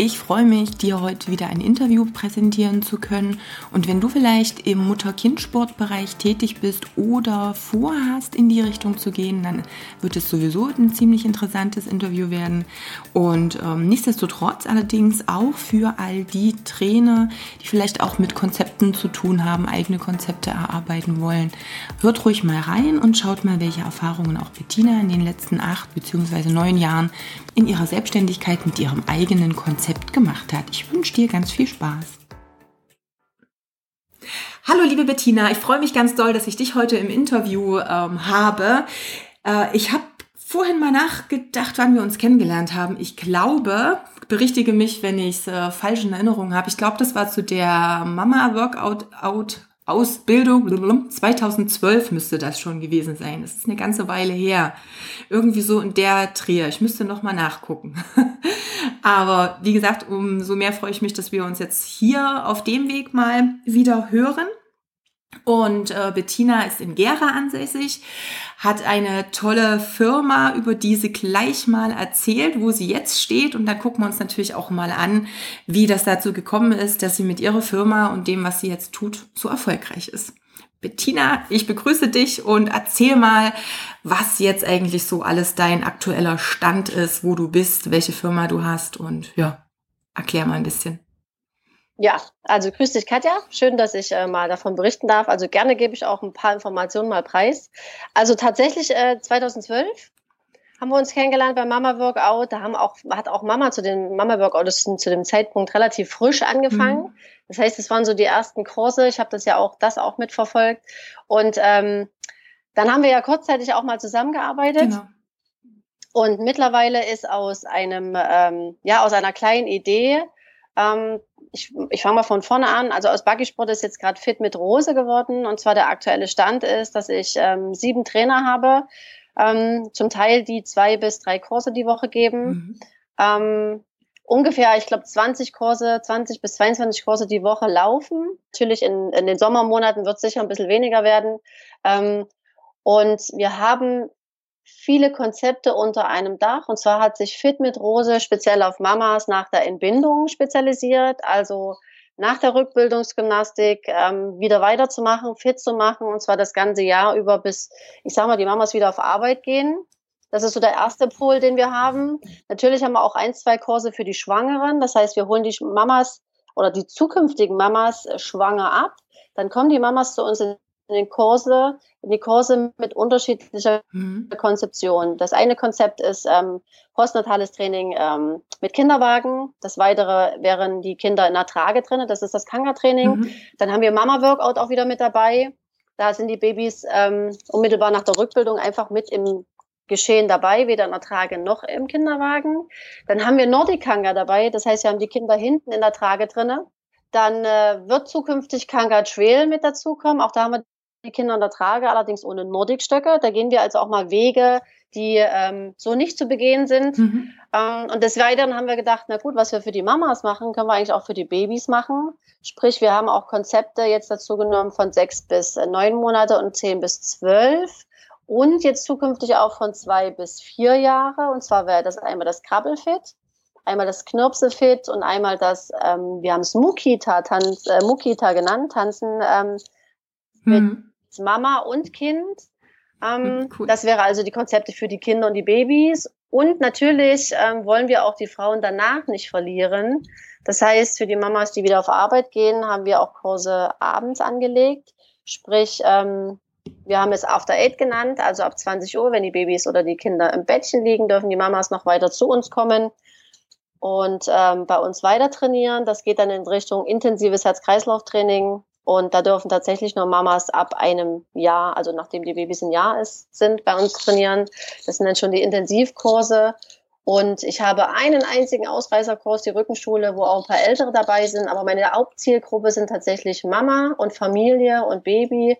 Ich freue mich, dir heute wieder ein Interview präsentieren zu können. Und wenn du vielleicht im Mutter-Kind-Sportbereich tätig bist oder vorhast, in die Richtung zu gehen, dann wird es sowieso ein ziemlich interessantes Interview werden. Und ähm, nichtsdestotrotz allerdings auch für all die Trainer, die vielleicht auch mit Konzepten zu tun haben, eigene Konzepte erarbeiten wollen. Hört ruhig mal rein und schaut mal, welche Erfahrungen auch Bettina in den letzten acht bzw. neun Jahren in ihrer Selbstständigkeit mit ihrem eigenen Konzept gemacht hat. Ich wünsche dir ganz viel Spaß. Hallo liebe Bettina, ich freue mich ganz doll, dass ich dich heute im Interview ähm, habe. Äh, ich habe vorhin mal nachgedacht, wann wir uns kennengelernt haben. Ich glaube, berichtige mich, wenn ich es äh, falsch in Erinnerung habe. Ich glaube, das war zu der Mama Workout Out Ausbildung, 2012 müsste das schon gewesen sein. Das ist eine ganze Weile her. Irgendwie so in der Dreh. Ich müsste noch mal nachgucken. Aber wie gesagt, umso mehr freue ich mich, dass wir uns jetzt hier auf dem Weg mal wieder hören. Und äh, Bettina ist in Gera ansässig, hat eine tolle Firma, über die sie gleich mal erzählt, wo sie jetzt steht. Und da gucken wir uns natürlich auch mal an, wie das dazu gekommen ist, dass sie mit ihrer Firma und dem, was sie jetzt tut, so erfolgreich ist. Bettina, ich begrüße dich und erzähl mal, was jetzt eigentlich so alles dein aktueller Stand ist, wo du bist, welche Firma du hast und ja, erklär mal ein bisschen. Ja, also grüß dich, Katja. Schön, dass ich äh, mal davon berichten darf. Also gerne gebe ich auch ein paar Informationen mal preis. Also tatsächlich äh, 2012 haben wir uns kennengelernt bei Mama Workout. Da haben auch, hat auch Mama zu den Mama Workouts zu dem Zeitpunkt relativ frisch angefangen. Mhm. Das heißt, es waren so die ersten Kurse. Ich habe das ja auch, das auch mitverfolgt. Und ähm, dann haben wir ja kurzzeitig auch mal zusammengearbeitet. Genau. Und mittlerweile ist aus einem, ähm, ja, aus einer kleinen Idee ähm, ich, ich fange mal von vorne an. Also aus Buggysport ist jetzt gerade fit mit Rose geworden. Und zwar der aktuelle Stand ist, dass ich ähm, sieben Trainer habe, ähm, zum Teil die zwei bis drei Kurse die Woche geben. Mhm. Ähm, ungefähr, ich glaube, 20 Kurse, 20 bis 22 Kurse die Woche laufen. Natürlich in, in den Sommermonaten wird es sicher ein bisschen weniger werden. Ähm, und wir haben viele Konzepte unter einem Dach. Und zwar hat sich Fit mit Rose speziell auf Mamas nach der Entbindung spezialisiert, also nach der Rückbildungsgymnastik ähm, wieder weiterzumachen, fit zu machen, und zwar das ganze Jahr über, bis, ich sag mal, die Mamas wieder auf Arbeit gehen. Das ist so der erste Pol, den wir haben. Natürlich haben wir auch ein, zwei Kurse für die Schwangeren. Das heißt, wir holen die Mamas oder die zukünftigen Mamas äh, schwanger ab. Dann kommen die Mamas zu uns in in den Kurse, in die Kurse mit unterschiedlicher mhm. Konzeption. Das eine Konzept ist ähm, postnatales Training ähm, mit Kinderwagen. Das weitere wären die Kinder in der Trage drin. Das ist das Kanga-Training. Mhm. Dann haben wir Mama-Workout auch wieder mit dabei. Da sind die Babys ähm, unmittelbar nach der Rückbildung einfach mit im Geschehen dabei, weder in der Trage noch im Kinderwagen. Dann haben wir Nordic Kanga dabei. Das heißt, wir haben die Kinder hinten in der Trage drinne. Dann äh, wird zukünftig Kanga Trail mit dazukommen. Auch da haben wir die Kinder in der Trage, allerdings ohne Nordikstöcke. Da gehen wir also auch mal Wege, die ähm, so nicht zu begehen sind. Mhm. Ähm, und des Weiteren haben wir gedacht, na gut, was wir für die Mamas machen, können wir eigentlich auch für die Babys machen. Sprich, wir haben auch Konzepte jetzt dazu genommen von sechs bis äh, neun Monate und zehn bis zwölf. Und jetzt zukünftig auch von zwei bis vier Jahre. Und zwar wäre das einmal das Krabbelfit, einmal das Knirpselfit und einmal das, ähm, wir haben es Mukita, Tanz, äh, Mukita genannt, Tanzen ähm, mit mhm. Mama und Kind. Ähm, hm, cool. Das wäre also die Konzepte für die Kinder und die Babys. Und natürlich ähm, wollen wir auch die Frauen danach nicht verlieren. Das heißt, für die Mamas, die wieder auf Arbeit gehen, haben wir auch Kurse abends angelegt. Sprich, ähm, wir haben es After Eight genannt, also ab 20 Uhr, wenn die Babys oder die Kinder im Bettchen liegen, dürfen die Mamas noch weiter zu uns kommen und ähm, bei uns weiter trainieren. Das geht dann in Richtung intensives Herz-Kreislauf-Training, und da dürfen tatsächlich nur Mamas ab einem Jahr, also nachdem die Babys ein Jahr ist, sind, bei uns trainieren. Das sind dann schon die Intensivkurse. Und ich habe einen einzigen Ausreißerkurs, die Rückenschule, wo auch ein paar Ältere dabei sind. Aber meine Hauptzielgruppe sind tatsächlich Mama und Familie und Baby.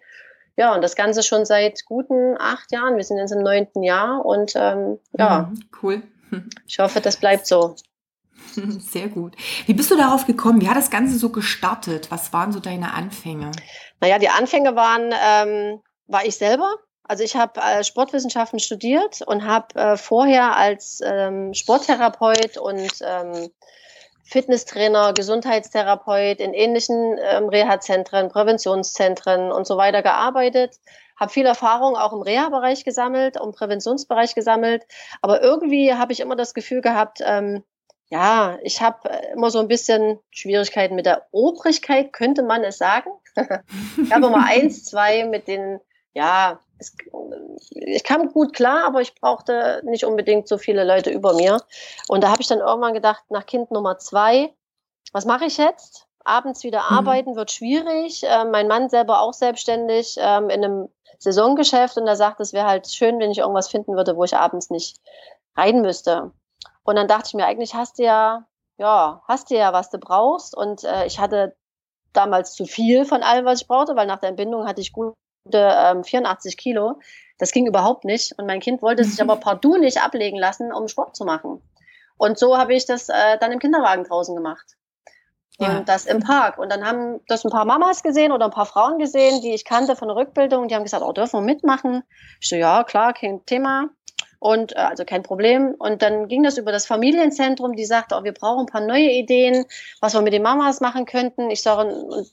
Ja, und das Ganze schon seit guten acht Jahren. Wir sind jetzt im neunten Jahr und ähm, ja. Mhm, cool. Ich hoffe, das bleibt so. Sehr gut. Wie bist du darauf gekommen? Wie hat das Ganze so gestartet? Was waren so deine Anfänge? Naja, die Anfänge waren, ähm, war ich selber. Also ich habe äh, Sportwissenschaften studiert und habe äh, vorher als ähm, Sporttherapeut und ähm, Fitnesstrainer, Gesundheitstherapeut in ähnlichen ähm, Reha-Zentren, Präventionszentren und so weiter gearbeitet. Habe viel Erfahrung auch im Reha-Bereich gesammelt, im Präventionsbereich gesammelt. Aber irgendwie habe ich immer das Gefühl gehabt, ähm, ja, ich habe äh, immer so ein bisschen Schwierigkeiten mit der Obrigkeit, könnte man es sagen. ich habe immer eins, zwei mit den, ja, es, ich kam gut klar, aber ich brauchte nicht unbedingt so viele Leute über mir. Und da habe ich dann irgendwann gedacht, nach Kind Nummer zwei, was mache ich jetzt? Abends wieder mhm. arbeiten wird schwierig. Äh, mein Mann selber auch selbstständig ähm, in einem Saisongeschäft und er sagt, es wäre halt schön, wenn ich irgendwas finden würde, wo ich abends nicht rein müsste. Und dann dachte ich mir, eigentlich hast du ja, ja, hast du ja, was du brauchst. Und äh, ich hatte damals zu viel von allem, was ich brauchte, weil nach der Entbindung hatte ich gute ähm, 84 Kilo. Das ging überhaupt nicht. Und mein Kind wollte sich aber partout nicht ablegen lassen, um Sport zu machen. Und so habe ich das äh, dann im Kinderwagen draußen gemacht. Ja. Und das im Park. Und dann haben das ein paar Mamas gesehen oder ein paar Frauen gesehen, die ich kannte von der Rückbildung. Die haben gesagt, oh, dürfen wir mitmachen? Ich so, ja, klar, kein Thema. Und äh, also kein Problem. Und dann ging das über das Familienzentrum, die sagte, oh, wir brauchen ein paar neue Ideen, was wir mit den Mamas machen könnten. Ich sage,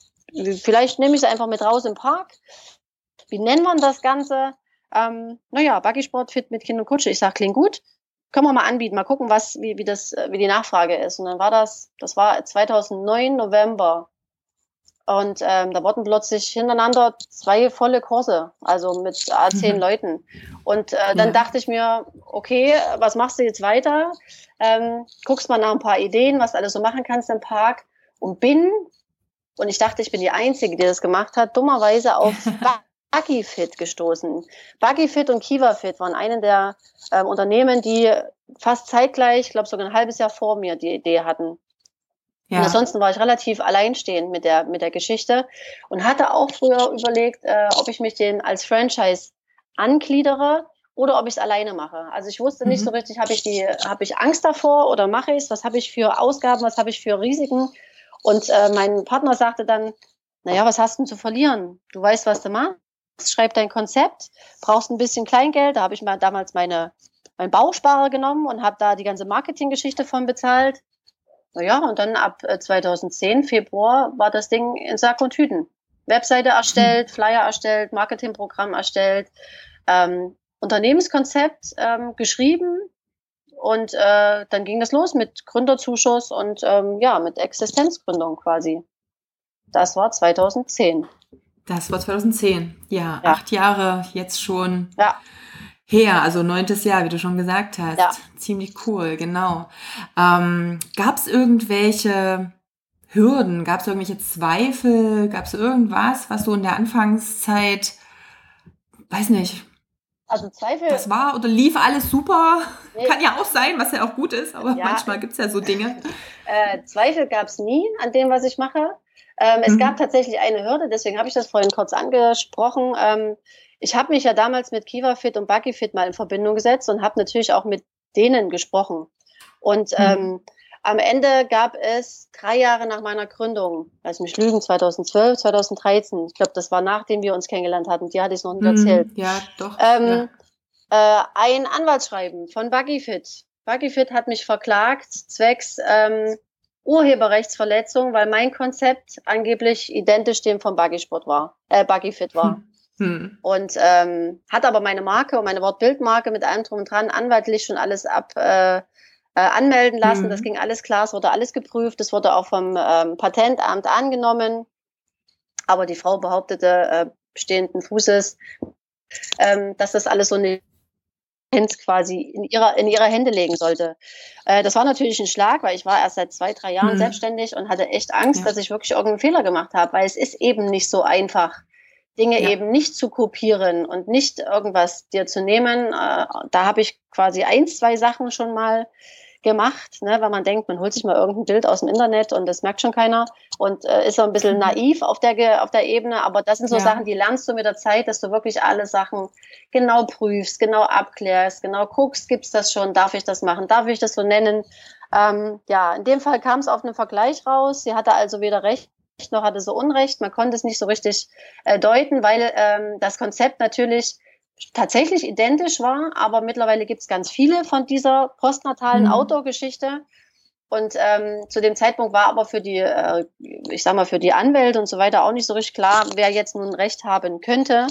vielleicht nehme ich sie einfach mit raus im Park. Wie nennt man das Ganze? Ähm, naja, Buggy-Sport fit mit Kind und Kutsche. Ich sage, klingt gut. Können wir mal anbieten, mal gucken, was, wie, wie, das, wie die Nachfrage ist. Und dann war das, das war 2009 November. Und ähm, da wurden plötzlich hintereinander zwei volle Kurse, also mit zehn mhm. Leuten. Und äh, dann ja. dachte ich mir, okay, was machst du jetzt weiter? Ähm, guckst mal nach ein paar Ideen, was du alles so machen kannst im Park. Und bin, und ich dachte, ich bin die Einzige, die das gemacht hat, dummerweise auf Buggyfit gestoßen. Buggyfit und KiwaFit waren einen der ähm, Unternehmen, die fast zeitgleich, ich glaube sogar ein halbes Jahr vor mir die Idee hatten. Ja. Und ansonsten war ich relativ alleinstehend mit der, mit der Geschichte und hatte auch früher überlegt, äh, ob ich mich den als Franchise angliedere oder ob ich es alleine mache. Also ich wusste nicht mhm. so richtig, habe ich die, habe ich Angst davor oder mache ich es? Was habe ich für Ausgaben? Was habe ich für Risiken? Und äh, mein Partner sagte dann, naja, was hast du denn zu verlieren? Du weißt, was du machst. Schreib dein Konzept, brauchst ein bisschen Kleingeld. Da habe ich mal damals meine, mein Bausparer genommen und habe da die ganze Marketinggeschichte von bezahlt. Naja, und dann ab 2010, äh, Februar, war das Ding in Sack und Tüten. Webseite erstellt, Flyer erstellt, Marketingprogramm erstellt, ähm, Unternehmenskonzept ähm, geschrieben und äh, dann ging das los mit Gründerzuschuss und ähm, ja, mit Existenzgründung quasi. Das war 2010. Das war 2010, ja, ja. acht Jahre jetzt schon. Ja her, also neuntes Jahr, wie du schon gesagt hast. Ja. Ziemlich cool, genau. Ähm, Gab es irgendwelche Hürden? Gab es irgendwelche Zweifel? Gab es irgendwas, was du in der Anfangszeit, weiß nicht, also Zweifel. Das war oder lief alles super. Nee. Kann ja auch sein, was ja auch gut ist, aber ja. manchmal gibt es ja so Dinge. Äh, Zweifel gab es nie an dem, was ich mache. Ähm, es mhm. gab tatsächlich eine Hürde, deswegen habe ich das vorhin kurz angesprochen. Ähm, ich habe mich ja damals mit KiwaFit und BuggyFit mal in Verbindung gesetzt und habe natürlich auch mit denen gesprochen. Und mhm. ähm, am Ende gab es drei Jahre nach meiner Gründung, lass mich lügen, 2012, 2013, ich glaube, das war nachdem wir uns kennengelernt hatten, die hatte ich noch nicht mhm. erzählt. Ja, doch. Ähm, ja. Äh, ein Anwaltsschreiben von BuggyFit. BuggyFit hat mich verklagt, zwecks ähm, Urheberrechtsverletzung, weil mein Konzept angeblich identisch dem von Buggysport war, äh, BuggyFit war. Hm. Hm. Und ähm, hat aber meine Marke und meine Wortbildmarke mit allem drum und dran anwaltlich schon alles ab äh, äh, anmelden lassen. Hm. Das ging alles klar, es wurde alles geprüft, es wurde auch vom ähm, Patentamt angenommen. Aber die Frau behauptete äh, stehenden Fußes, ähm, dass das alles so eine quasi in ihrer, in ihrer Hände legen sollte. Äh, das war natürlich ein Schlag, weil ich war erst seit zwei, drei Jahren mhm. selbstständig und hatte echt Angst, ja. dass ich wirklich irgendeinen Fehler gemacht habe, weil es ist eben nicht so einfach, Dinge ja. eben nicht zu kopieren und nicht irgendwas dir zu nehmen. Äh, da habe ich quasi ein, zwei Sachen schon mal gemacht, ne, weil man denkt, man holt sich mal irgendein Bild aus dem Internet und das merkt schon keiner und äh, ist so ein bisschen mhm. naiv auf der, auf der Ebene. Aber das sind so ja. Sachen, die lernst du mit der Zeit, dass du wirklich alle Sachen genau prüfst, genau abklärst, genau guckst, gibt's das schon, darf ich das machen, darf ich das so nennen. Ähm, ja, in dem Fall kam es auf einen Vergleich raus. Sie hatte also weder recht noch hatte so Unrecht. Man konnte es nicht so richtig äh, deuten, weil ähm, das Konzept natürlich tatsächlich identisch war, aber mittlerweile gibt es ganz viele von dieser postnatalen mhm. Outdoor-Geschichte. Und ähm, zu dem Zeitpunkt war aber für die, äh, ich sag mal, für die Anwälte und so weiter auch nicht so richtig klar, wer jetzt nun Recht haben könnte.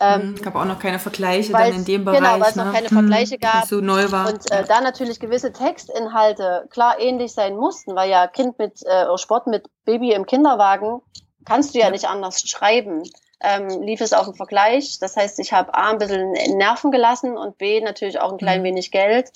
Ähm, es gab auch noch keine Vergleiche dann in dem Bereich. Genau, weil es noch ne? keine Vergleiche hm, gab. So neu war. Und äh, da natürlich gewisse Textinhalte klar ähnlich sein mussten, weil ja Kind mit äh, Sport mit Baby im Kinderwagen kannst du ja, ja. nicht anders schreiben ähm, lief es auf den Vergleich. Das heißt, ich habe A, ein bisschen Nerven gelassen und B, natürlich auch ein klein mhm. wenig Geld.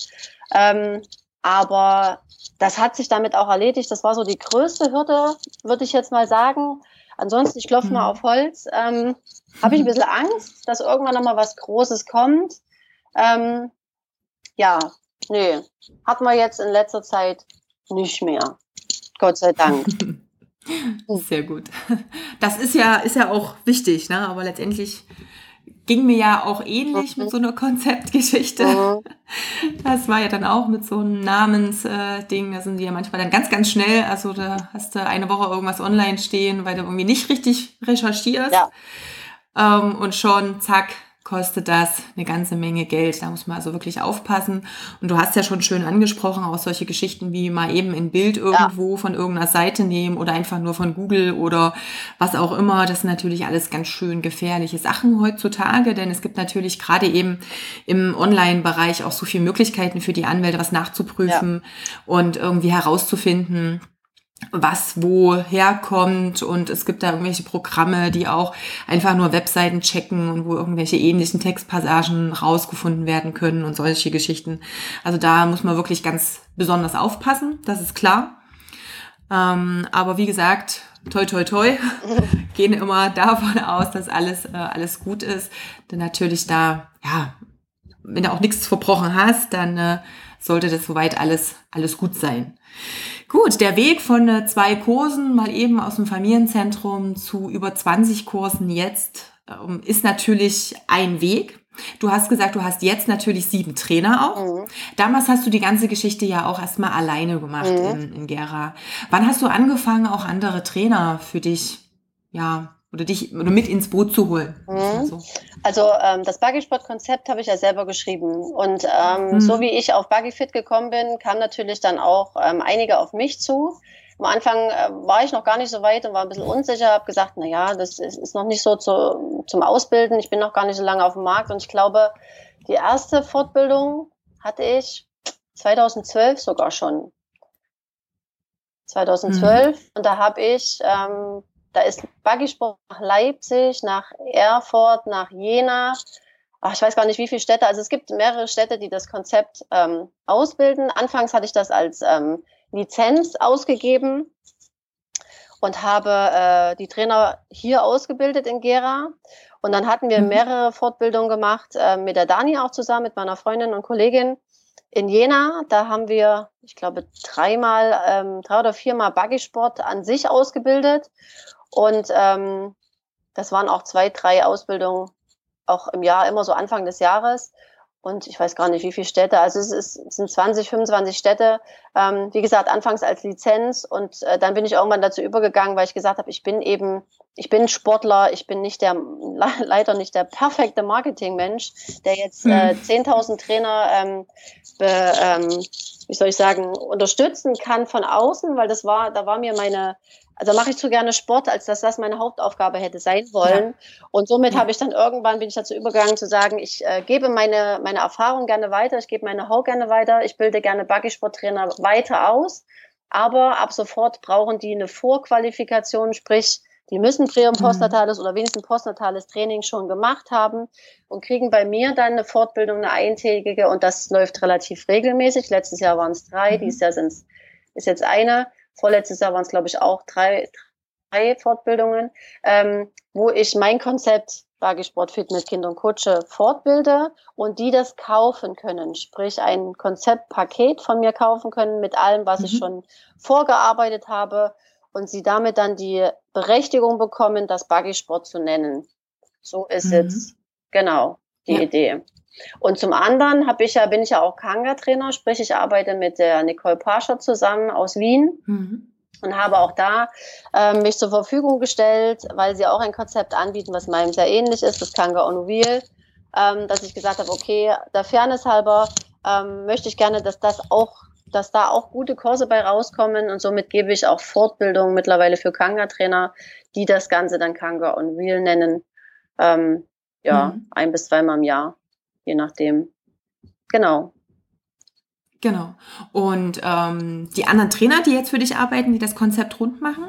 Ähm, aber das hat sich damit auch erledigt. Das war so die größte Hürde, würde ich jetzt mal sagen. Ansonsten, ich klopfe mhm. mal auf Holz. Ähm, habe ich ein bisschen Angst, dass irgendwann nochmal was Großes kommt. Ähm, ja, nee, hat man jetzt in letzter Zeit nicht mehr. Gott sei Dank. Sehr gut. Das ist ja, ist ja auch wichtig, ne? aber letztendlich ging mir ja auch ähnlich mit so einer Konzeptgeschichte. Das war ja dann auch mit so einem Namensding, da sind die ja manchmal dann ganz, ganz schnell. Also da hast du eine Woche irgendwas online stehen, weil du irgendwie nicht richtig recherchierst. Ja. Ähm, und schon, zack, kostet das eine ganze Menge Geld. Da muss man also wirklich aufpassen. Und du hast ja schon schön angesprochen, auch solche Geschichten wie mal eben ein Bild irgendwo ja. von irgendeiner Seite nehmen oder einfach nur von Google oder was auch immer. Das sind natürlich alles ganz schön gefährliche Sachen heutzutage, denn es gibt natürlich gerade eben im Online-Bereich auch so viele Möglichkeiten für die Anwälte, was nachzuprüfen ja. und irgendwie herauszufinden, was woher kommt und es gibt da irgendwelche Programme, die auch einfach nur Webseiten checken und wo irgendwelche ähnlichen Textpassagen rausgefunden werden können und solche Geschichten. Also da muss man wirklich ganz besonders aufpassen, das ist klar. Ähm, aber wie gesagt, toi toi toi, gehen immer davon aus, dass alles, äh, alles gut ist. Denn natürlich da, ja, wenn du auch nichts verbrochen hast, dann äh, sollte das soweit alles, alles gut sein. Gut, der Weg von äh, zwei Kursen mal eben aus dem Familienzentrum zu über 20 Kursen jetzt ähm, ist natürlich ein Weg. Du hast gesagt, du hast jetzt natürlich sieben Trainer auch. Mhm. Damals hast du die ganze Geschichte ja auch erstmal alleine gemacht mhm. in, in Gera. Wann hast du angefangen, auch andere Trainer für dich, ja, oder dich oder mit ins Boot zu holen. Mhm. So. Also ähm, das Buggy-Sport-Konzept habe ich ja selber geschrieben. Und ähm, mhm. so wie ich auf Buggy-Fit gekommen bin, kam natürlich dann auch ähm, einige auf mich zu. Am Anfang äh, war ich noch gar nicht so weit und war ein bisschen unsicher, habe gesagt, na ja, das ist, ist noch nicht so zu, zum Ausbilden. Ich bin noch gar nicht so lange auf dem Markt und ich glaube, die erste Fortbildung hatte ich 2012 sogar schon. 2012 mhm. und da habe ich ähm, da ist Buggysport nach Leipzig, nach Erfurt, nach Jena. Ach, ich weiß gar nicht, wie viele Städte. Also es gibt mehrere Städte, die das Konzept ähm, ausbilden. Anfangs hatte ich das als ähm, Lizenz ausgegeben und habe äh, die Trainer hier ausgebildet in Gera. Und dann hatten wir mhm. mehrere Fortbildungen gemacht, äh, mit der Dani auch zusammen, mit meiner Freundin und Kollegin in Jena. Da haben wir, ich glaube, dreimal, ähm, drei oder viermal Buggysport an sich ausgebildet. Und ähm, das waren auch zwei, drei Ausbildungen, auch im Jahr, immer so Anfang des Jahres. Und ich weiß gar nicht, wie viele Städte. Also es, ist, es sind 20, 25 Städte. Ähm, wie gesagt, anfangs als Lizenz. Und äh, dann bin ich irgendwann dazu übergegangen, weil ich gesagt habe, ich bin eben, ich bin Sportler, ich bin nicht der, leider nicht der perfekte Marketingmensch, der jetzt äh, 10.000 hm. Trainer, ähm, be, ähm, wie soll ich sagen, unterstützen kann von außen, weil das war, da war mir meine, also mache ich zu gerne Sport, als dass das meine Hauptaufgabe hätte sein wollen. Ja. Und somit ja. habe ich dann irgendwann bin ich dazu übergegangen zu sagen, ich äh, gebe meine meine Erfahrung gerne weiter, ich gebe meine How gerne weiter, ich bilde gerne Buggy-Sporttrainer weiter aus. Aber ab sofort brauchen die eine Vorqualifikation, sprich, die müssen prä- und postnatales mhm. oder wenigstens postnatales Training schon gemacht haben und kriegen bei mir dann eine Fortbildung, eine eintägige und das läuft relativ regelmäßig. Letztes Jahr waren es drei, mhm. dieses Jahr sind ist jetzt eine vorletztes Jahr waren es, glaube ich, auch drei, drei Fortbildungen, ähm, wo ich mein Konzept Bagisport Fit mit Kind und Kutsche fortbilde und die das kaufen können, sprich ein Konzeptpaket von mir kaufen können mit allem, was mhm. ich schon vorgearbeitet habe und sie damit dann die Berechtigung bekommen, das Buggy-Sport zu nennen. So ist mhm. jetzt genau die ja. Idee. Und zum anderen habe ich ja, bin ich ja auch Kanga-Trainer, sprich ich arbeite mit der Nicole Pascher zusammen aus Wien. Mhm und habe auch da äh, mich zur Verfügung gestellt, weil sie auch ein Konzept anbieten, was meinem sehr ähnlich ist, das Kanga Onuil, ähm, dass ich gesagt habe, okay, der Fairness halber ähm, möchte ich gerne, dass das auch dass da auch gute Kurse bei rauskommen und somit gebe ich auch Fortbildung mittlerweile für Kanga-Trainer, die das Ganze dann Kanga on Wheel nennen. Ähm, ja, mhm. ein bis zweimal im Jahr, je nachdem. Genau. Genau. Und ähm, die anderen Trainer, die jetzt für dich arbeiten, die das Konzept rund machen,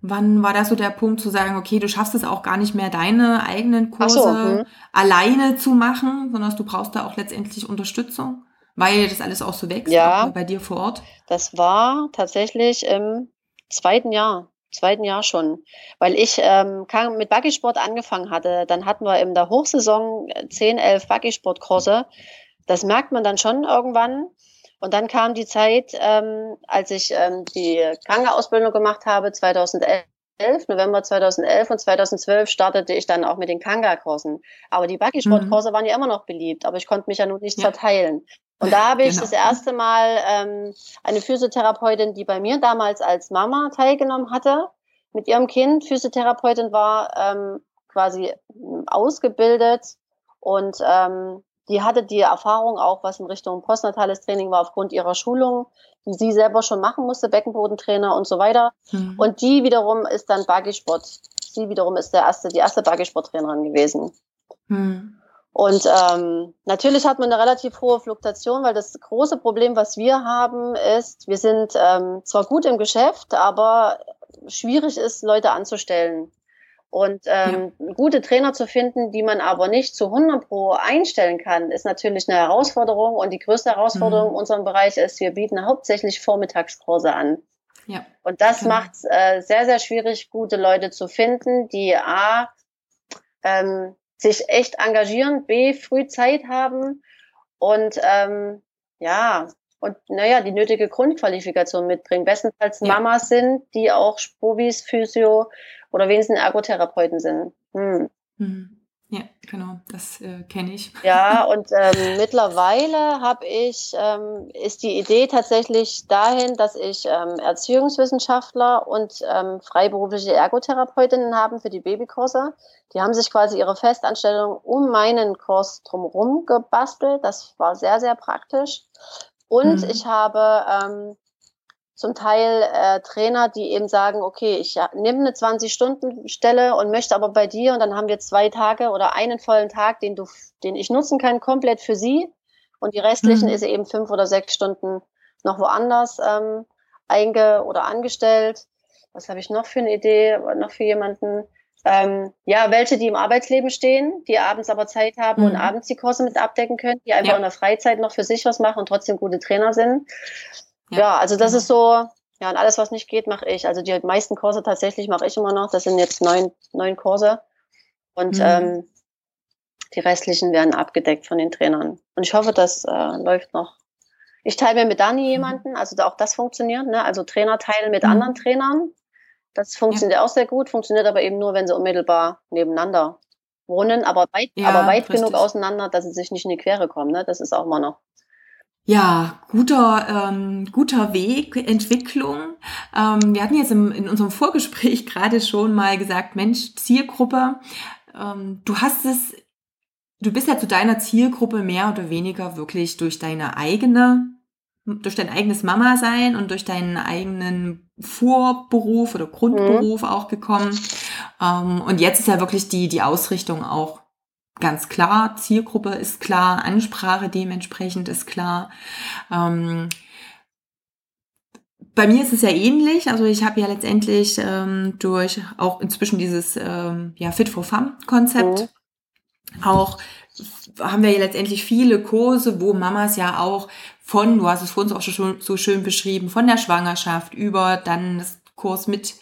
wann war da so der Punkt zu sagen, okay, du schaffst es auch gar nicht mehr, deine eigenen Kurse so, hm. alleine zu machen, sondern du brauchst da auch letztendlich Unterstützung? Weil das alles auch so wächst ja, bei dir vor Ort? Das war tatsächlich im zweiten Jahr, zweiten Jahr schon, weil ich ähm, mit Buggy-Sport angefangen hatte. Dann hatten wir in der Hochsaison 10, 11 Buggy-Sport-Kurse. Das merkt man dann schon irgendwann. Und dann kam die Zeit, ähm, als ich ähm, die Kanga-Ausbildung gemacht habe, 2011. 2011, November 2011 und 2012 startete ich dann auch mit den Kanga-Kursen. Aber die Buggy-Sport-Kurse mhm. waren ja immer noch beliebt, aber ich konnte mich ja nun nicht ja. zerteilen. Und da habe ich genau. das erste Mal ähm, eine Physiotherapeutin, die bei mir damals als Mama teilgenommen hatte, mit ihrem Kind Physiotherapeutin war, ähm, quasi ausgebildet und ähm, die hatte die Erfahrung auch, was in Richtung postnatales Training war, aufgrund ihrer Schulung, die sie selber schon machen musste, Beckenbodentrainer und so weiter. Mhm. Und die wiederum ist dann Buggy-Sport. Sie wiederum ist der erste, die erste Buggy-Sport-Trainerin gewesen. Mhm. Und ähm, natürlich hat man eine relativ hohe Fluktuation, weil das große Problem, was wir haben, ist, wir sind ähm, zwar gut im Geschäft, aber schwierig ist, Leute anzustellen. Und ähm, ja. gute Trainer zu finden, die man aber nicht zu 100 pro einstellen kann, ist natürlich eine Herausforderung. Und die größte Herausforderung mhm. in unserem Bereich ist, wir bieten hauptsächlich Vormittagskurse an. Ja. Und das genau. macht es äh, sehr, sehr schwierig, gute Leute zu finden, die A, ähm, sich echt engagieren, B, früh Zeit haben und ähm, ja, und naja, die nötige Grundqualifikation mitbringen. Bestenfalls ja. Mamas sind, die auch Spobis, Physio oder wenigstens Ergotherapeuten sind. Hm. Mhm. Ja, genau, das äh, kenne ich. Ja, und ähm, mittlerweile habe ich, ähm, ist die Idee tatsächlich dahin, dass ich ähm, Erziehungswissenschaftler und ähm, freiberufliche Ergotherapeutinnen haben für die Babykurse. Die haben sich quasi ihre Festanstellung um meinen Kurs drumherum gebastelt. Das war sehr, sehr praktisch. Und mhm. ich habe ähm, zum Teil äh, Trainer, die eben sagen, okay, ich ja, nehme eine 20-Stunden-Stelle und möchte aber bei dir und dann haben wir zwei Tage oder einen vollen Tag, den du, den ich nutzen kann, komplett für sie. Und die restlichen mhm. ist eben fünf oder sechs Stunden noch woanders ähm, einge- oder angestellt. Was habe ich noch für eine Idee, noch für jemanden? Ähm, ja, welche, die im Arbeitsleben stehen, die abends aber Zeit haben mhm. und abends die Kurse mit abdecken können, die einfach ja. in der Freizeit noch für sich was machen und trotzdem gute Trainer sind. Ja, ja also das genau. ist so, ja, und alles, was nicht geht, mache ich. Also die meisten Kurse tatsächlich mache ich immer noch. Das sind jetzt neun, neun Kurse. Und mhm. ähm, die restlichen werden abgedeckt von den Trainern. Und ich hoffe, das äh, läuft noch. Ich teile mir mit Dani mhm. jemanden, also auch das funktioniert, ne? Also Trainer teilen mit mhm. anderen Trainern. Das funktioniert ja. auch sehr gut, funktioniert aber eben nur, wenn sie unmittelbar nebeneinander wohnen, aber weit, ja, aber weit genug auseinander, dass sie sich nicht in die Quere kommen. Ne? Das ist auch mal noch ja, guter, ähm, guter Weg, Entwicklung. Ähm, wir hatten jetzt im, in unserem Vorgespräch gerade schon mal gesagt, Mensch, Zielgruppe, ähm, du hast es, du bist ja zu deiner Zielgruppe mehr oder weniger wirklich durch deine eigene, durch dein eigenes Mama sein und durch deinen eigenen Vorberuf oder Grundberuf mhm. auch gekommen. Ähm, und jetzt ist ja wirklich die, die Ausrichtung auch ganz klar, Zielgruppe ist klar, Ansprache dementsprechend ist klar. Ähm, bei mir ist es ja ähnlich. Also ich habe ja letztendlich ähm, durch auch inzwischen dieses ähm, ja, Fit for Fun Konzept mhm. auch haben wir ja letztendlich viele Kurse, wo Mamas ja auch von, du hast es vor uns auch schon so schön beschrieben, von der Schwangerschaft über dann das Kurs mit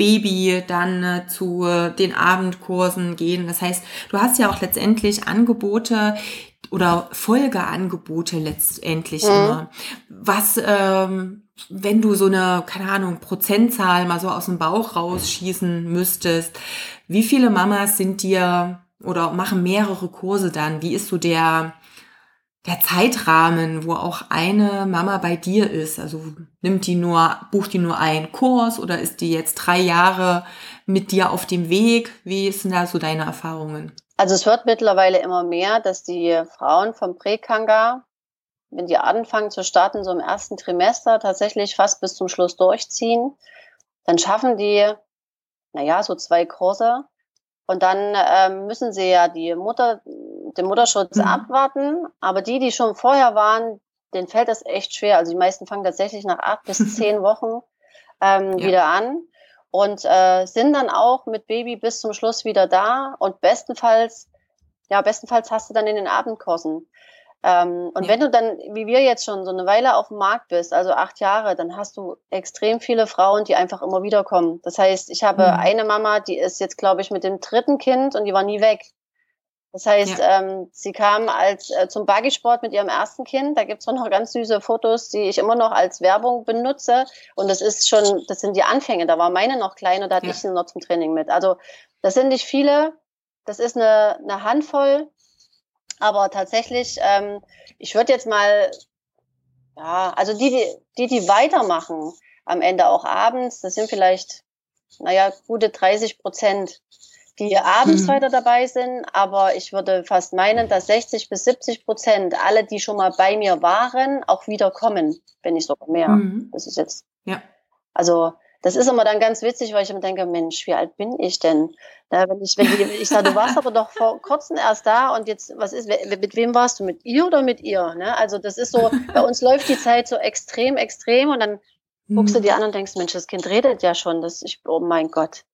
Baby dann äh, zu den Abendkursen gehen. Das heißt, du hast ja auch letztendlich Angebote oder Folgeangebote letztendlich mhm. immer. Was, ähm, wenn du so eine, keine Ahnung, Prozentzahl mal so aus dem Bauch rausschießen müsstest, wie viele Mamas sind dir oder machen mehrere Kurse dann? Wie ist so der, der Zeitrahmen, wo auch eine Mama bei dir ist? Also nimmt die nur, bucht die nur einen Kurs oder ist die jetzt drei Jahre mit dir auf dem Weg? Wie sind da so deine Erfahrungen? Also es wird mittlerweile immer mehr, dass die Frauen vom Präkanga, wenn die anfangen zu starten, so im ersten Trimester tatsächlich fast bis zum Schluss durchziehen, dann schaffen die, naja, so zwei Kurse. Und dann ähm, müssen sie ja die Mutter, den Mutterschutz mhm. abwarten. Aber die, die schon vorher waren, denen fällt das echt schwer. Also die meisten fangen tatsächlich nach acht bis zehn Wochen ähm, ja. wieder an und äh, sind dann auch mit Baby bis zum Schluss wieder da. Und bestenfalls, ja, bestenfalls hast du dann in den Abendkursen. Ähm, und ja. wenn du dann, wie wir jetzt schon so eine Weile auf dem Markt bist, also acht Jahre, dann hast du extrem viele Frauen, die einfach immer wieder kommen. Das heißt, ich habe mhm. eine Mama, die ist jetzt, glaube ich, mit dem dritten Kind und die war nie weg. Das heißt, ja. ähm, sie kam als äh, zum Buggysport mit ihrem ersten Kind. Da gibt's auch noch ganz süße Fotos, die ich immer noch als Werbung benutze. Und das ist schon, das sind die Anfänge. Da war meine noch klein und da hatte ja. ich sie noch zum Training mit. Also das sind nicht viele. Das ist eine, eine Handvoll. Aber tatsächlich, ähm, ich würde jetzt mal, ja, also die, die, die, die weitermachen, am Ende auch abends, das sind vielleicht, naja, gute 30 Prozent die abends mhm. weiter dabei sind, aber ich würde fast meinen, dass 60 bis 70 Prozent alle, die schon mal bei mir waren, auch wieder kommen, wenn nicht sogar mehr. Mhm. Das ist jetzt. Ja. Also das ist immer dann ganz witzig, weil ich immer denke, Mensch, wie alt bin ich denn? Ja, wenn ich, wenn ich, ich sage, du warst aber doch vor kurzem erst da und jetzt, was ist, mit wem warst du? Mit ihr oder mit ihr? Ne? Also das ist so, bei uns läuft die Zeit so extrem, extrem und dann guckst du mhm. dir an und denkst, Mensch, das Kind redet ja schon. Das ich, oh mein Gott.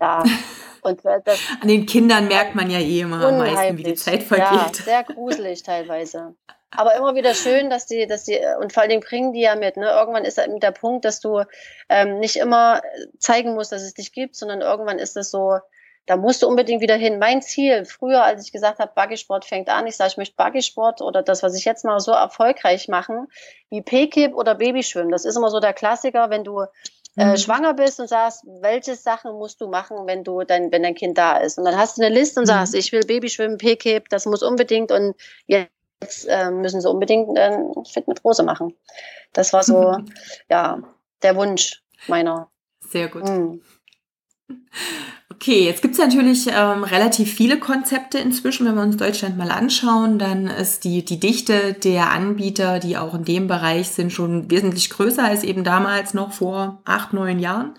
Ja, und das An den Kindern merkt man ja eh immer am meisten, wie die Zeit vergeht. Ja, sehr gruselig teilweise. Aber immer wieder schön, dass die, dass die, und vor allen Dingen bringen die ja mit. Ne? Irgendwann ist der Punkt, dass du ähm, nicht immer zeigen musst, dass es dich gibt, sondern irgendwann ist es so, da musst du unbedingt wieder hin. Mein Ziel, früher, als ich gesagt habe, Buggysport fängt an, ich sage, ich möchte Buggysport oder das, was ich jetzt mache, so erfolgreich machen, wie P-Kip oder Babyschwimmen. Das ist immer so der Klassiker, wenn du äh, mhm. schwanger bist und sagst, welche Sachen musst du machen, wenn du dein, wenn dein Kind da ist. Und dann hast du eine Liste und mhm. sagst, ich will Babyschwimmen, PKIP, das muss unbedingt und jetzt äh, müssen sie unbedingt äh, Fit mit Rose machen. Das war so, ja, der Wunsch meiner. Sehr gut. Mhm. Okay, jetzt gibt es natürlich ähm, relativ viele Konzepte inzwischen, wenn wir uns Deutschland mal anschauen, dann ist die, die Dichte der Anbieter, die auch in dem Bereich sind, schon wesentlich größer als eben damals noch vor acht, neun Jahren.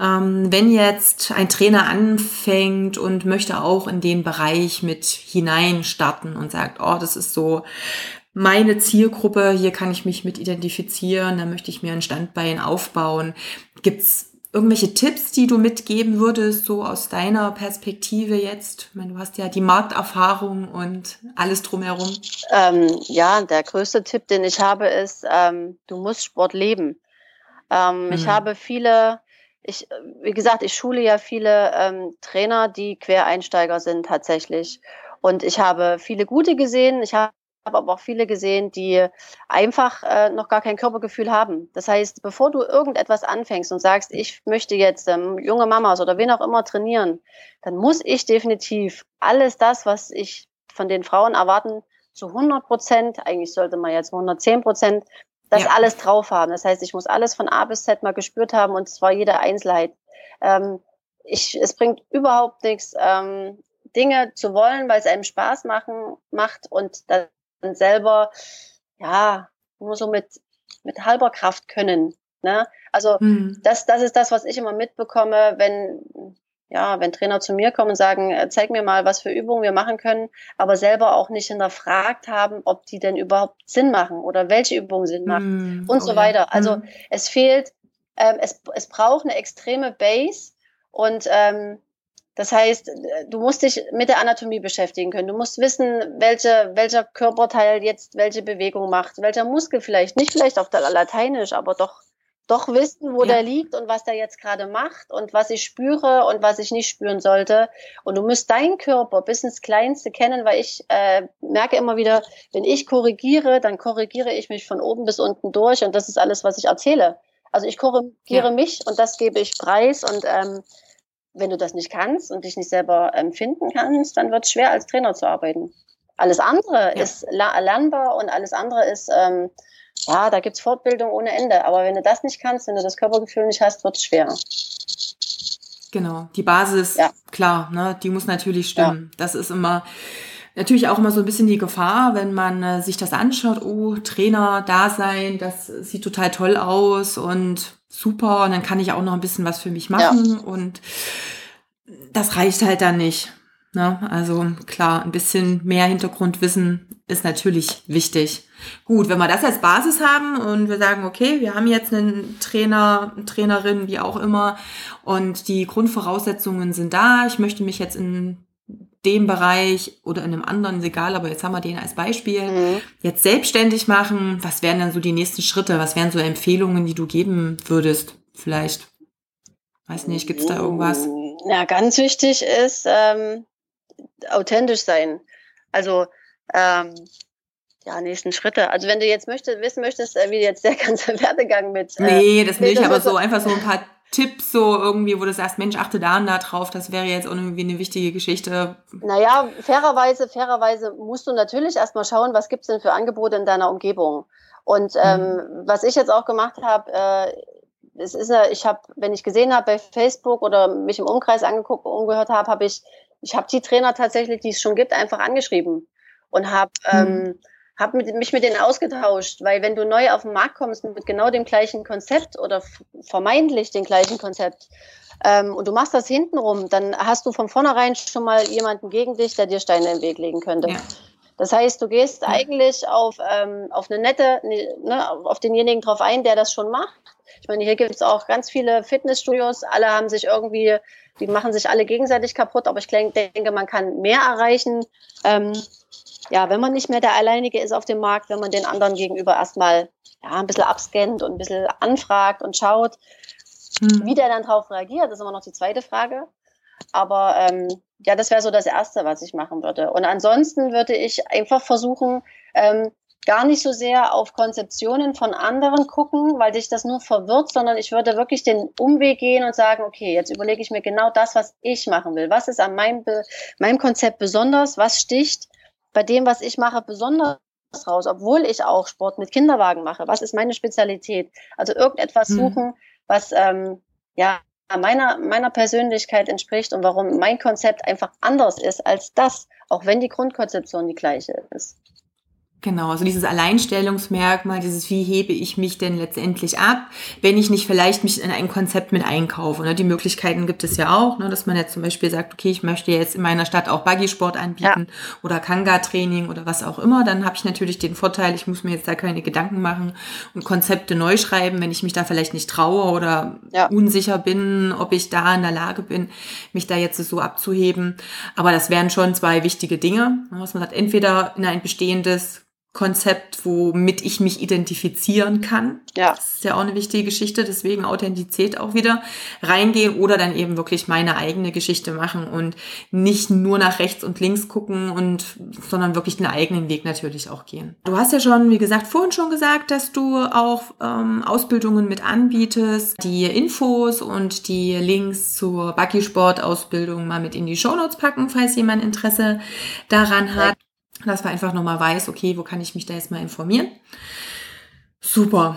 Ähm, wenn jetzt ein Trainer anfängt und möchte auch in den Bereich mit hinein starten und sagt, oh, das ist so meine Zielgruppe, hier kann ich mich mit identifizieren, da möchte ich mir ein Standbein aufbauen, gibt's irgendwelche Tipps, die du mitgeben würdest, so aus deiner Perspektive jetzt? Ich meine, du hast ja die Markterfahrung und alles drumherum. Ähm, ja, der größte Tipp, den ich habe, ist, ähm, du musst Sport leben. Ähm, mhm. Ich habe viele, ich, wie gesagt, ich schule ja viele ähm, Trainer, die Quereinsteiger sind tatsächlich. Und ich habe viele gute gesehen. Ich habe habe aber auch viele gesehen, die einfach äh, noch gar kein Körpergefühl haben. Das heißt, bevor du irgendetwas anfängst und sagst, ich möchte jetzt ähm, junge Mamas oder wen auch immer trainieren, dann muss ich definitiv alles das, was ich von den Frauen erwarten, zu 100 Prozent, eigentlich sollte man jetzt 110 Prozent, das ja. alles drauf haben. Das heißt, ich muss alles von A bis Z mal gespürt haben und zwar jede Einzelheit. Ähm, ich, es bringt überhaupt nichts, ähm, Dinge zu wollen, weil es einem Spaß machen macht und das und selber, ja, nur so mit, mit halber Kraft können. Ne? Also mhm. das, das ist das, was ich immer mitbekomme, wenn, ja, wenn Trainer zu mir kommen und sagen, äh, zeig mir mal, was für Übungen wir machen können, aber selber auch nicht hinterfragt haben, ob die denn überhaupt Sinn machen oder welche Übungen Sinn machen mm, und oh so weiter. Ja. Also mm. es fehlt, ähm, es, es braucht eine extreme Base und ähm, das heißt, du musst dich mit der Anatomie beschäftigen können. Du musst wissen, welche, welcher Körperteil jetzt welche Bewegung macht, welcher Muskel vielleicht, nicht vielleicht auf der Lateinisch, aber doch doch wissen, wo ja. der liegt und was der jetzt gerade macht und was ich spüre und was ich nicht spüren sollte. Und du musst deinen Körper bis ins Kleinste kennen, weil ich äh, merke immer wieder, wenn ich korrigiere, dann korrigiere ich mich von oben bis unten durch und das ist alles, was ich erzähle. Also ich korrigiere ja. mich und das gebe ich preis und ähm, wenn du das nicht kannst und dich nicht selber empfinden kannst, dann wird es schwer, als Trainer zu arbeiten. Alles andere ja. ist lernbar und alles andere ist ähm, ja, da gibt's Fortbildung ohne Ende. Aber wenn du das nicht kannst, wenn du das Körpergefühl nicht hast, wird's schwer. Genau, die Basis, ja. klar, ne, die muss natürlich stimmen. Ja. Das ist immer natürlich auch immer so ein bisschen die Gefahr, wenn man äh, sich das anschaut, oh, Trainer da sein, das sieht total toll aus und super, und dann kann ich auch noch ein bisschen was für mich machen ja. und das reicht halt dann nicht. Ne? Also klar, ein bisschen mehr Hintergrundwissen ist natürlich wichtig. Gut, wenn wir das als Basis haben und wir sagen, okay, wir haben jetzt einen Trainer, eine Trainerin, wie auch immer, und die Grundvoraussetzungen sind da. Ich möchte mich jetzt in dem Bereich oder in einem anderen, ist egal, aber jetzt haben wir den als Beispiel, mhm. jetzt selbstständig machen. Was wären dann so die nächsten Schritte? Was wären so Empfehlungen, die du geben würdest? Vielleicht, weiß nicht, gibt es da irgendwas? Ja, ganz wichtig ist ähm, authentisch sein. Also ähm, ja, nächsten Schritte. Also wenn du jetzt möchtest, wissen möchtest, äh, wie jetzt der ganze Werdegang mit. Äh, nee, das nicht, aber so einfach so ein paar Tipps, so irgendwie, wo du sagst, Mensch, achte da und da drauf, das wäre jetzt irgendwie eine wichtige Geschichte. Naja, fairerweise, fairerweise musst du natürlich erstmal schauen, was gibt's denn für Angebote in deiner Umgebung. Und ähm, mhm. was ich jetzt auch gemacht habe, äh, es ist ja, ich habe, wenn ich gesehen habe bei Facebook oder mich im Umkreis angeguckt, umgehört habe, habe ich, ich habe die Trainer tatsächlich, die es schon gibt, einfach angeschrieben und habe mhm. ähm, habe mich mit denen ausgetauscht, weil wenn du neu auf den Markt kommst mit genau dem gleichen Konzept oder vermeintlich dem gleichen Konzept ähm, und du machst das hintenrum, dann hast du von vornherein schon mal jemanden gegen dich, der dir Steine im Weg legen könnte. Ja. Das heißt, du gehst eigentlich auf, ähm, auf eine nette, ne, ne, auf denjenigen drauf ein, der das schon macht. Ich meine, hier gibt es auch ganz viele Fitnessstudios, alle haben sich irgendwie, die machen sich alle gegenseitig kaputt, aber ich denke, man kann mehr erreichen. Ähm, ja, wenn man nicht mehr der Alleinige ist auf dem Markt, wenn man den anderen gegenüber erstmal ja, ein bisschen abscannt und ein bisschen anfragt und schaut, hm. wie der dann darauf reagiert, das ist immer noch die zweite Frage. Aber ähm, ja, das wäre so das Erste, was ich machen würde. Und ansonsten würde ich einfach versuchen, ähm, gar nicht so sehr auf Konzeptionen von anderen gucken, weil dich das nur verwirrt, sondern ich würde wirklich den Umweg gehen und sagen, okay, jetzt überlege ich mir genau das, was ich machen will. Was ist an meinem, meinem Konzept besonders? Was sticht? Bei dem, was ich mache, besonders raus, obwohl ich auch Sport mit Kinderwagen mache. Was ist meine Spezialität? Also irgendetwas hm. suchen, was ähm, ja meiner, meiner Persönlichkeit entspricht und warum mein Konzept einfach anders ist als das, auch wenn die Grundkonzeption die gleiche ist. Genau, also dieses Alleinstellungsmerkmal, dieses wie hebe ich mich denn letztendlich ab, wenn ich nicht vielleicht mich in ein Konzept mit einkaufe. Ne? Die Möglichkeiten gibt es ja auch, ne? dass man jetzt zum Beispiel sagt, okay, ich möchte jetzt in meiner Stadt auch Buggy-Sport anbieten ja. oder Kanga-Training oder was auch immer. Dann habe ich natürlich den Vorteil, ich muss mir jetzt da keine Gedanken machen und Konzepte neu schreiben, wenn ich mich da vielleicht nicht traue oder ja. unsicher bin, ob ich da in der Lage bin, mich da jetzt so abzuheben. Aber das wären schon zwei wichtige Dinge, ne? was man sagt, entweder in ein bestehendes Konzept, womit ich mich identifizieren kann. Ja. Das ist ja auch eine wichtige Geschichte, deswegen Authentizität auch wieder reingehen oder dann eben wirklich meine eigene Geschichte machen und nicht nur nach rechts und links gucken und, sondern wirklich den eigenen Weg natürlich auch gehen. Du hast ja schon, wie gesagt, vorhin schon gesagt, dass du auch ähm, Ausbildungen mit anbietest, die Infos und die Links zur Buggy-Sport-Ausbildung mal mit in die Shownotes packen, falls jemand Interesse daran hat dass man einfach nochmal weiß, okay, wo kann ich mich da jetzt mal informieren. Super.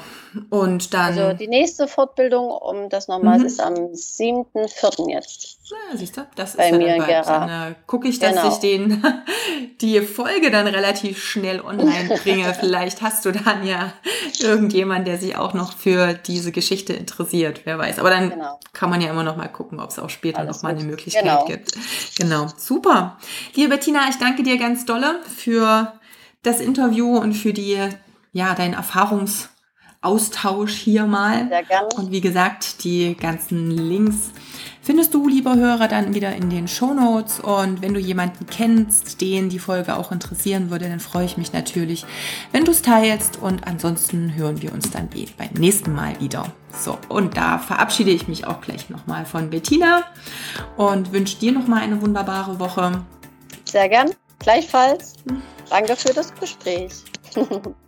Und dann. Also die nächste Fortbildung, um das nochmal, mhm. ist am 7.4. jetzt. Ja, siehst du, das Bei ist mir ja dann, dann äh, gucke ich, dass genau. ich den, die Folge dann relativ schnell online bringe. Vielleicht hast du dann ja irgendjemand, der sich auch noch für diese Geschichte interessiert, wer weiß. Aber dann genau. kann man ja immer noch mal gucken, ob es auch später Alles noch mal eine Möglichkeit genau. gibt. Genau, super. Liebe Bettina, ich danke dir ganz dolle für das Interview und für die ja, deinen Erfahrungsaustausch hier mal. Sehr gerne. Und wie gesagt, die ganzen Links findest du, lieber Hörer, dann wieder in den Show Notes. Und wenn du jemanden kennst, den die Folge auch interessieren würde, dann freue ich mich natürlich, wenn du es teilst. Und ansonsten hören wir uns dann beim nächsten Mal wieder. So, und da verabschiede ich mich auch gleich nochmal von Bettina und wünsche dir nochmal eine wunderbare Woche. Sehr gern. Gleichfalls. Danke für das Gespräch.